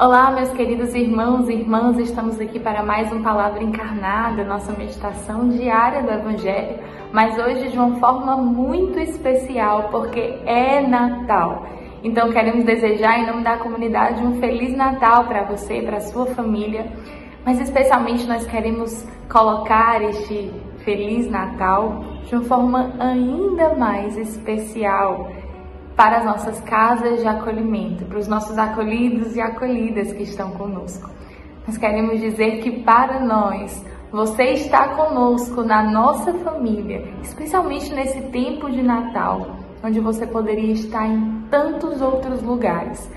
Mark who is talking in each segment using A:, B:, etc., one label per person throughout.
A: Olá, meus queridos irmãos e irmãs, estamos aqui para mais um Palavra Encarnada, nossa meditação diária do Evangelho, mas hoje de uma forma muito especial, porque é Natal. Então queremos desejar em nome da comunidade um Feliz Natal para você para sua família, mas especialmente nós queremos colocar este Feliz Natal de uma forma ainda mais especial para as nossas casas de acolhimento, para os nossos acolhidos e acolhidas que estão conosco. Nós queremos dizer que para nós, você está conosco na nossa família, especialmente nesse tempo de Natal, onde você poderia estar em tantos outros lugares.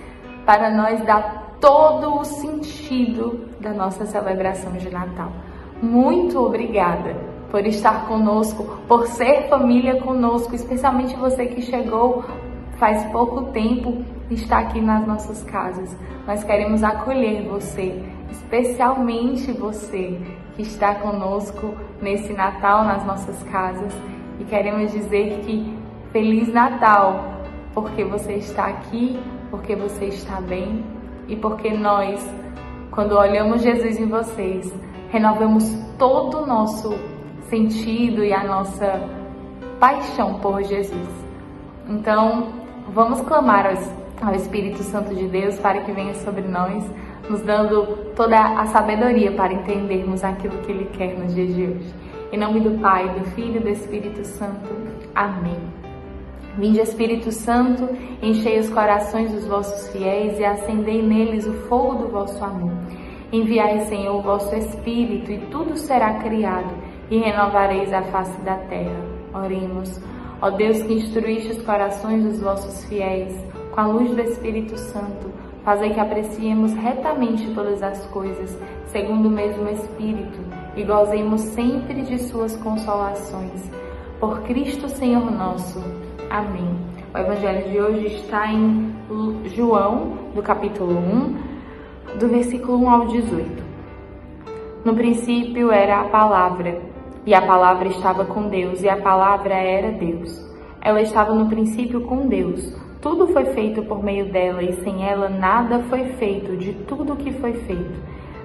A: Para nós dá todo o sentido da nossa celebração de Natal. Muito obrigada por estar conosco, por ser família conosco, especialmente você que chegou faz pouco tempo está aqui nas nossas casas. Nós queremos acolher você, especialmente você que está conosco nesse Natal nas nossas casas e queremos dizer que Feliz Natal, porque você está aqui, porque você está bem e porque nós, quando olhamos Jesus em vocês, renovamos todo o nosso sentido e a nossa paixão por Jesus. Então, Vamos clamar ao Espírito Santo de Deus para que venha sobre nós, nos dando toda a sabedoria para entendermos aquilo que Ele quer nos dias de hoje. Em nome do Pai, do Filho e do Espírito Santo. Amém. Vinde, Espírito Santo, enchei os corações dos vossos fiéis e acendei neles o fogo do vosso amor. Enviai, Senhor, o vosso Espírito, e tudo será criado, e renovareis a face da terra. Oremos. Ó Deus que instruíste os corações dos vossos fiéis com a luz do Espírito Santo, fazei que apreciemos retamente todas as coisas, segundo o mesmo Espírito, e gozemos sempre de suas consolações. Por Cristo Senhor nosso. Amém. O evangelho de hoje está em João, do capítulo 1, do versículo 1 ao 18. No princípio era a palavra e a palavra estava com Deus, e a palavra era Deus. Ela estava no princípio com Deus. Tudo foi feito por meio dela, e sem ela nada foi feito de tudo o que foi feito.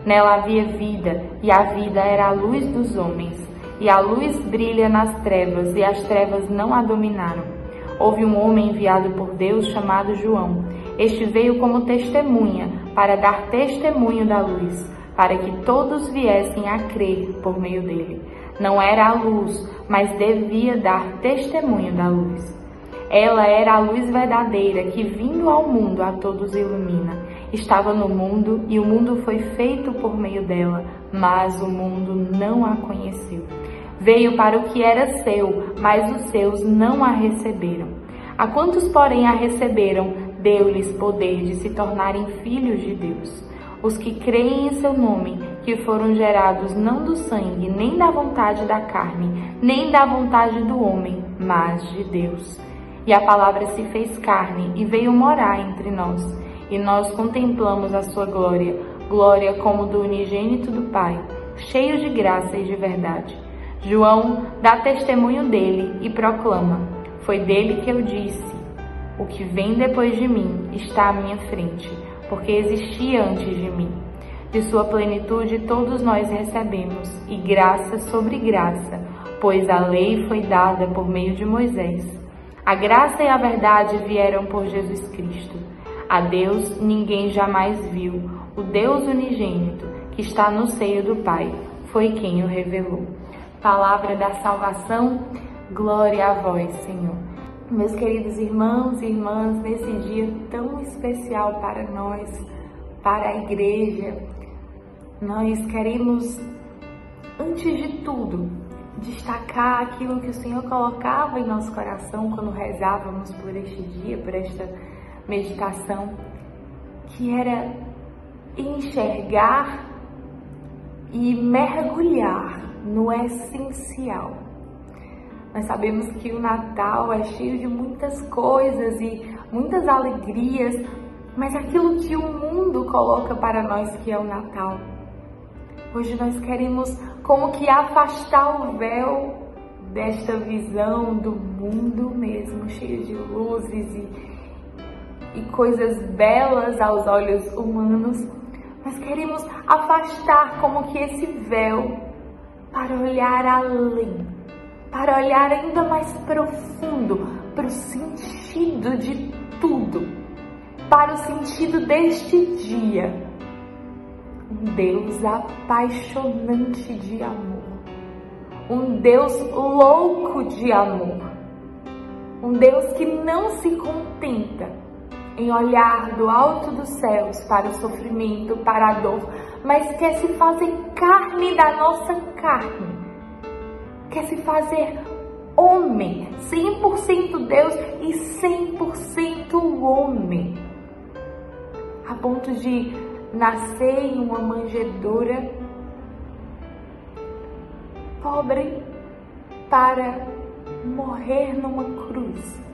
A: Nela havia vida, e a vida era a luz dos homens. E a luz brilha nas trevas, e as trevas não a dominaram. Houve um homem enviado por Deus chamado João. Este veio como testemunha, para dar testemunho da luz, para que todos viessem a crer por meio dele. Não era a luz, mas devia dar testemunho da luz. Ela era a luz verdadeira que, vindo ao mundo, a todos ilumina. Estava no mundo e o mundo foi feito por meio dela, mas o mundo não a conheceu. Veio para o que era seu, mas os seus não a receberam. A quantos, porém, a receberam, deu-lhes poder de se tornarem filhos de Deus os que creem em seu nome, que foram gerados não do sangue, nem da vontade da carne, nem da vontade do homem, mas de Deus. E a palavra se fez carne e veio morar entre nós, e nós contemplamos a sua glória, glória como do unigênito do Pai, cheio de graça e de verdade. João dá testemunho dele e proclama: Foi dele que eu disse: O que vem depois de mim está à minha frente porque existia antes de mim. De sua plenitude todos nós recebemos, e graça sobre graça, pois a lei foi dada por meio de Moisés. A graça e a verdade vieram por Jesus Cristo. A Deus ninguém jamais viu, o Deus unigênito, que está no seio do Pai, foi quem o revelou. Palavra da salvação, glória a vós, Senhor. Meus queridos irmãos e irmãs, nesse dia tão especial para nós, para a igreja, nós queremos, antes de tudo, destacar aquilo que o Senhor colocava em nosso coração quando rezávamos por este dia, por esta meditação, que era enxergar e mergulhar no essencial nós sabemos que o Natal é cheio de muitas coisas e muitas alegrias, mas aquilo que o mundo coloca para nós que é o Natal. Hoje nós queremos como que afastar o véu desta visão do mundo mesmo, cheio de luzes e, e coisas belas aos olhos humanos, mas queremos afastar como que esse véu para olhar além, para olhar ainda mais profundo para o sentido de tudo, para o sentido deste dia. Um Deus apaixonante de amor, um Deus louco de amor, um Deus que não se contenta em olhar do alto dos céus para o sofrimento, para a dor, mas quer se fazer carne da nossa carne. Quer se fazer homem, 100% Deus e 100% homem. A ponto de nascer em uma manjedoura pobre para morrer numa cruz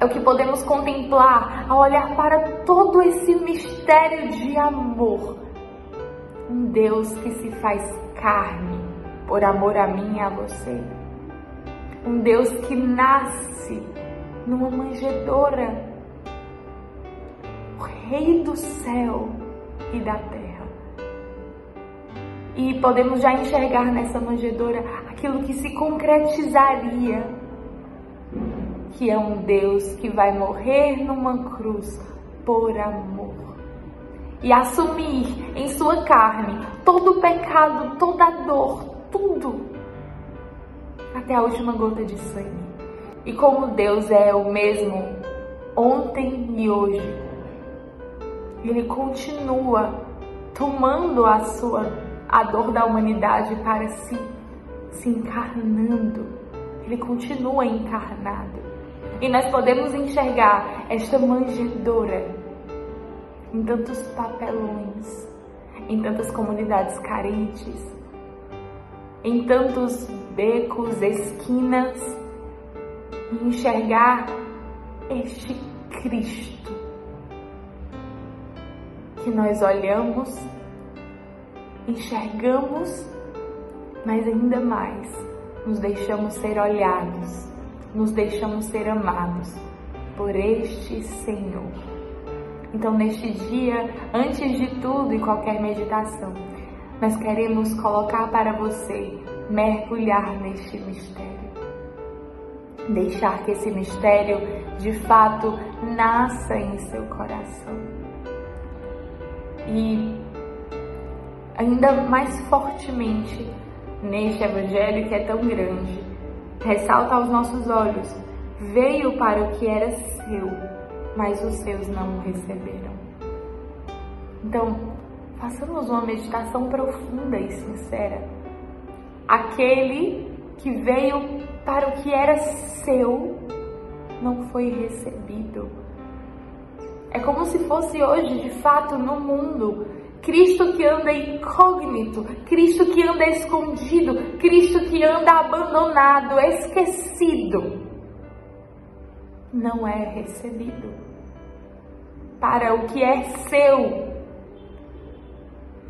A: é o que podemos contemplar ao olhar para todo esse mistério de amor. Um Deus que se faz carne por amor a mim e a você. Um Deus que nasce numa manjedoura. Rei do céu e da terra. E podemos já enxergar nessa manjedoura aquilo que se concretizaria que é um Deus que vai morrer numa cruz por amor e assumir em sua carne todo o pecado, toda a dor, tudo, até a última gota de sangue. E como Deus é o mesmo ontem e hoje, Ele continua tomando a sua a dor da humanidade para si, se encarnando. Ele continua encarnado. E nós podemos enxergar esta manjedoura em tantos papelões, em tantas comunidades carentes, em tantos becos, esquinas, e enxergar este Cristo que nós olhamos, enxergamos, mas ainda mais nos deixamos ser olhados nos deixamos ser amados por este Senhor. Então, neste dia, antes de tudo e qualquer meditação, nós queremos colocar para você mergulhar neste mistério. Deixar que esse mistério de fato nasça em seu coração. E ainda mais fortemente neste evangelho que é tão grande, ressalta aos nossos olhos: veio para o que era seu, mas os seus não o receberam. Então, façamos uma meditação profunda e sincera. Aquele que veio para o que era seu não foi recebido. É como se fosse hoje, de fato, no mundo, Cristo que anda incógnito, Cristo que anda escondido, Cristo que anda abandonado, esquecido, não é recebido. Para o que é seu,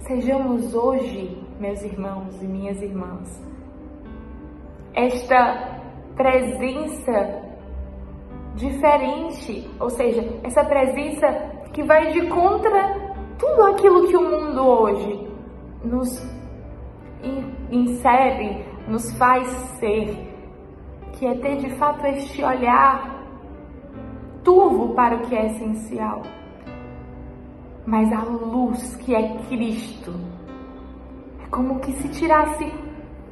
A: sejamos hoje, meus irmãos e minhas irmãs, esta presença diferente, ou seja, essa presença que vai de contra tudo aquilo que o mundo hoje nos insere, nos faz ser, que é ter de fato este olhar turvo para o que é essencial, mas a luz que é Cristo. É como que se tirasse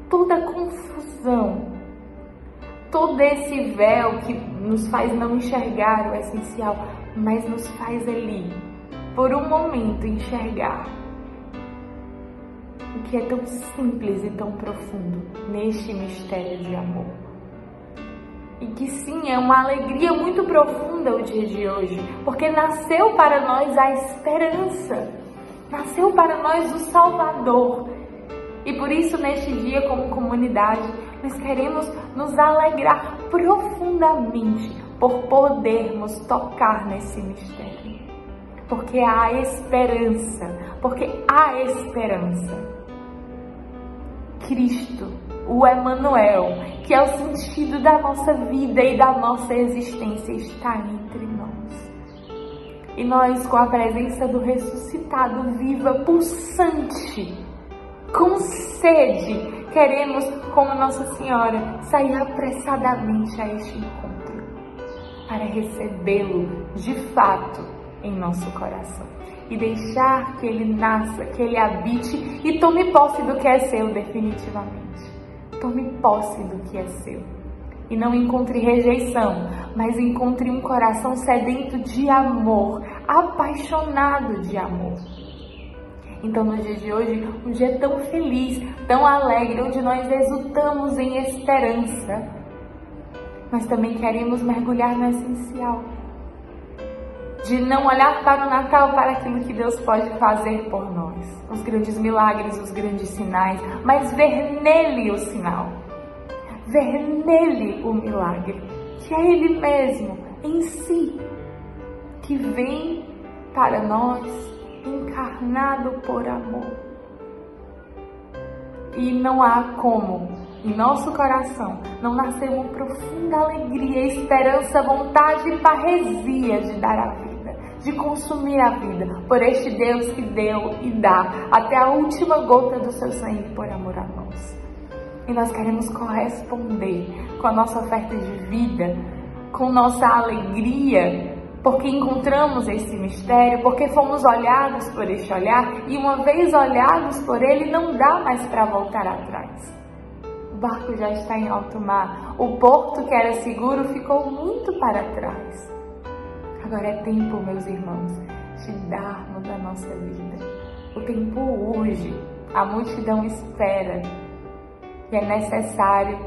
A: toda a confusão, todo esse véu que nos faz não enxergar o essencial, mas nos faz ali por um momento enxergar o que é tão simples e tão profundo neste mistério de amor. E que sim, é uma alegria muito profunda o dia de hoje, porque nasceu para nós a esperança, nasceu para nós o Salvador. E por isso, neste dia, como comunidade, nós queremos nos alegrar profundamente por podermos tocar nesse mistério porque há esperança, porque há esperança. Cristo, o Emanuel, que é o sentido da nossa vida e da nossa existência, está entre nós. E nós, com a presença do ressuscitado viva, pulsante, com sede, queremos, como Nossa Senhora, sair apressadamente a este encontro para recebê-lo de fato em nosso coração e deixar que ele nasça, que ele habite e tome posse do que é seu definitivamente. Tome posse do que é seu e não encontre rejeição, mas encontre um coração sedento de amor, apaixonado de amor. Então, no dia de hoje, um dia tão feliz, tão alegre, onde nós exultamos em esperança, mas também queremos mergulhar no essencial. De não olhar para o Natal, para aquilo que Deus pode fazer por nós, os grandes milagres, os grandes sinais, mas ver nele o sinal. Ver nele o milagre, que é Ele mesmo, em si, que vem para nós encarnado por amor. E não há como, em nosso coração, não nascer uma profunda alegria, esperança, vontade e parresia de dar a vida, de consumir a vida por este Deus que deu e dá até a última gota do seu sangue por amor a nós. E nós queremos corresponder com a nossa oferta de vida, com nossa alegria, porque encontramos esse mistério, porque fomos olhados por este olhar e uma vez olhados por ele, não dá mais para voltar atrás. O barco já está em alto mar, o porto que era seguro ficou muito para trás. Agora é tempo, meus irmãos, de darmos a nossa vida. O tempo urge, a multidão espera e é necessário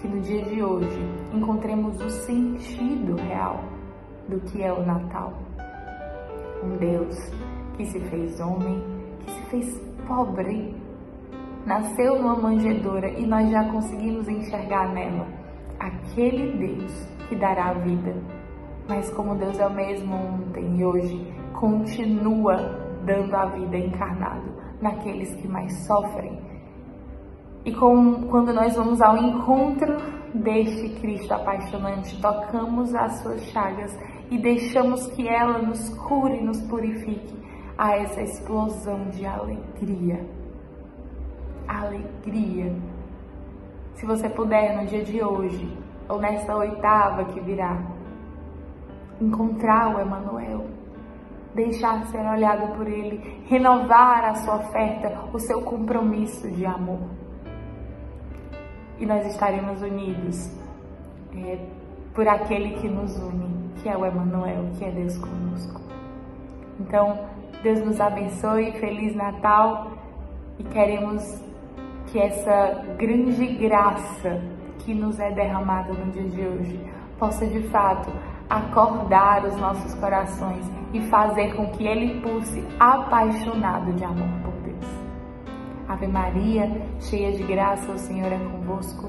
A: que no dia de hoje encontremos o sentido real do que é o Natal. Um Deus que se fez homem, que se fez pobre, nasceu numa manjedoura e nós já conseguimos enxergar nela aquele Deus que dará a vida. Mas como Deus é o mesmo ontem e hoje, continua dando a vida encarnado naqueles que mais sofrem e com, quando nós vamos ao encontro deste Cristo apaixonante, tocamos as suas chagas e deixamos que ela nos cure, nos purifique a essa explosão de alegria. Alegria. Se você puder no dia de hoje, ou nessa oitava que virá, encontrar o Emanuel, deixar ser olhado por ele, renovar a sua oferta, o seu compromisso de amor e nós estaremos unidos é, por aquele que nos une, que é o Emmanuel, que é Deus conosco. Então, Deus nos abençoe, Feliz Natal e queremos que essa grande graça que nos é derramada no dia de hoje possa de fato acordar os nossos corações e fazer com que ele pulse apaixonado de amor por Ave Maria, cheia de graça, o Senhor é convosco.